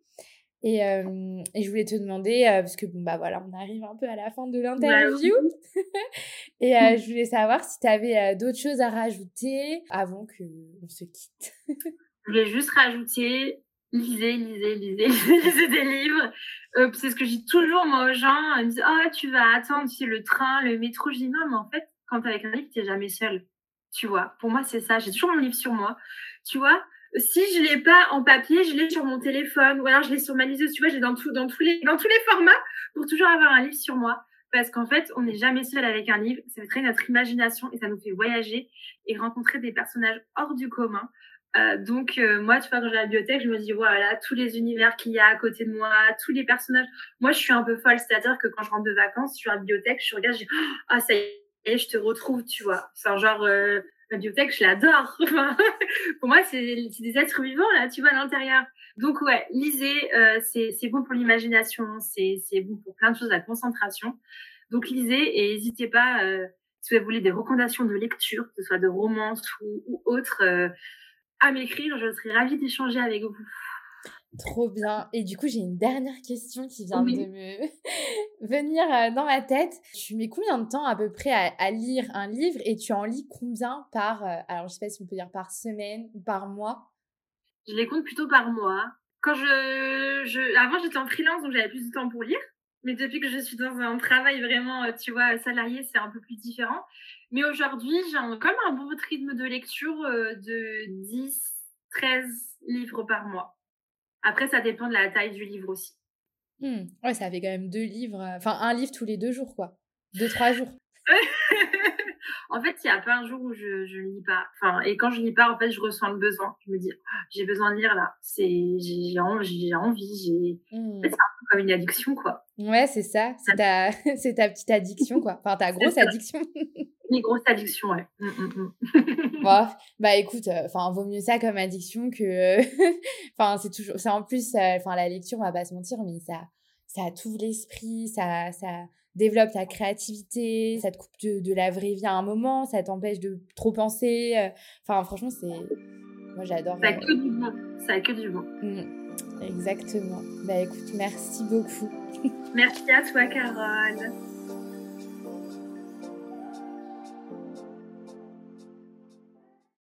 Et, et, je voulais te demander, parce que bon, bah voilà, on arrive un peu à la fin de l'interview. <laughs> et <laughs> je voulais savoir si tu avais d'autres choses à rajouter avant qu'on se quitte. <laughs> je voulais juste rajouter lisez, lisez, lisez, lisez des livres. Euh, c'est ce que je dis toujours moi aux gens. Ils me disent Oh, tu vas attendre tu sais, le train, le métro. Je dis Non, mais en fait, quand tu avec un livre, tu n'es jamais seul. Tu vois, pour moi, c'est ça. J'ai toujours mon livre sur moi. Tu vois, si je l'ai pas en papier, je l'ai sur mon téléphone ou alors je l'ai sur ma liseuse. Tu vois, j'ai dans, tout, dans, tous les, dans tous les formats pour toujours avoir un livre sur moi. Parce qu'en fait, on n'est jamais seul avec un livre. Ça fait notre imagination et ça nous fait voyager et rencontrer des personnages hors du commun. Euh, donc, euh, moi, tu vois, quand j'ai la bibliothèque, je me dis, voilà, tous les univers qu'il y a à côté de moi, tous les personnages. Moi, je suis un peu folle, c'est-à-dire que quand je rentre de vacances, je suis à la bibliothèque, je regarde, je dis, ah, ça y est, je te retrouve, tu vois. C'est un genre, euh, La bibliothèque, je l'adore. <laughs> pour moi, c'est des êtres vivants, là, tu vois, à l'intérieur. Donc, ouais, lisez, euh, c'est bon pour l'imagination, c'est bon pour plein de choses, la concentration. Donc, lisez et n'hésitez pas, euh, si vous voulez des recommandations de lecture, que ce soit de romance ou, ou autre, euh, à m'écrire. Je serai ravie d'échanger avec vous. Trop bien. Et du coup, j'ai une dernière question qui vient de me <laughs> venir euh, dans ma tête. Tu mets combien de temps à peu près à, lire un livre et tu en lis combien par, euh, alors je sais pas si on peut dire par semaine ou par mois? Je les compte plutôt par mois. Quand je, je... avant j'étais en freelance donc j'avais plus de temps pour lire. Mais depuis que je suis dans un travail vraiment, euh, tu vois, salarié, c'est un peu plus différent. Mais aujourd'hui, j'ai comme un bon rythme de lecture de 10, 13 livres par mois. Après, ça dépend de la taille du livre aussi. Mmh. Ouais, ça fait quand même deux livres, euh, enfin un livre tous les deux jours, quoi. Deux, trois jours. <laughs> en fait, il n'y a pas un jour où je ne lis pas. Enfin, et quand je lis pas, en fait, je ressens le besoin. Je me dis, ah, j'ai besoin de lire là. C'est, j'ai envie, j'ai envie. Mmh. c'est un peu comme une addiction, quoi. Ouais, c'est ça. C'est ta, <laughs> c'est ta petite addiction, quoi. Enfin, ta grosse addiction. <laughs> Une grosse addiction, ouais. <laughs> Mmh, mmh, bah écoute, euh, enfin, vaut mieux ça comme addiction que. <laughs> Enfin, c'est toujours. C'est en plus, euh, enfin, la lecture, on va pas se mentir, mais ça, ça t'ouvre l'esprit, ça, ça développe ta créativité, ça te coupe de, la vraie vie à un moment, ça t'empêche de trop penser. Euh, enfin, franchement, c'est. Moi, j'adore. Ça a que du bon. Ça a que du bon. Exactement. Bah écoute, merci beaucoup. <laughs> Merci à toi, Carole.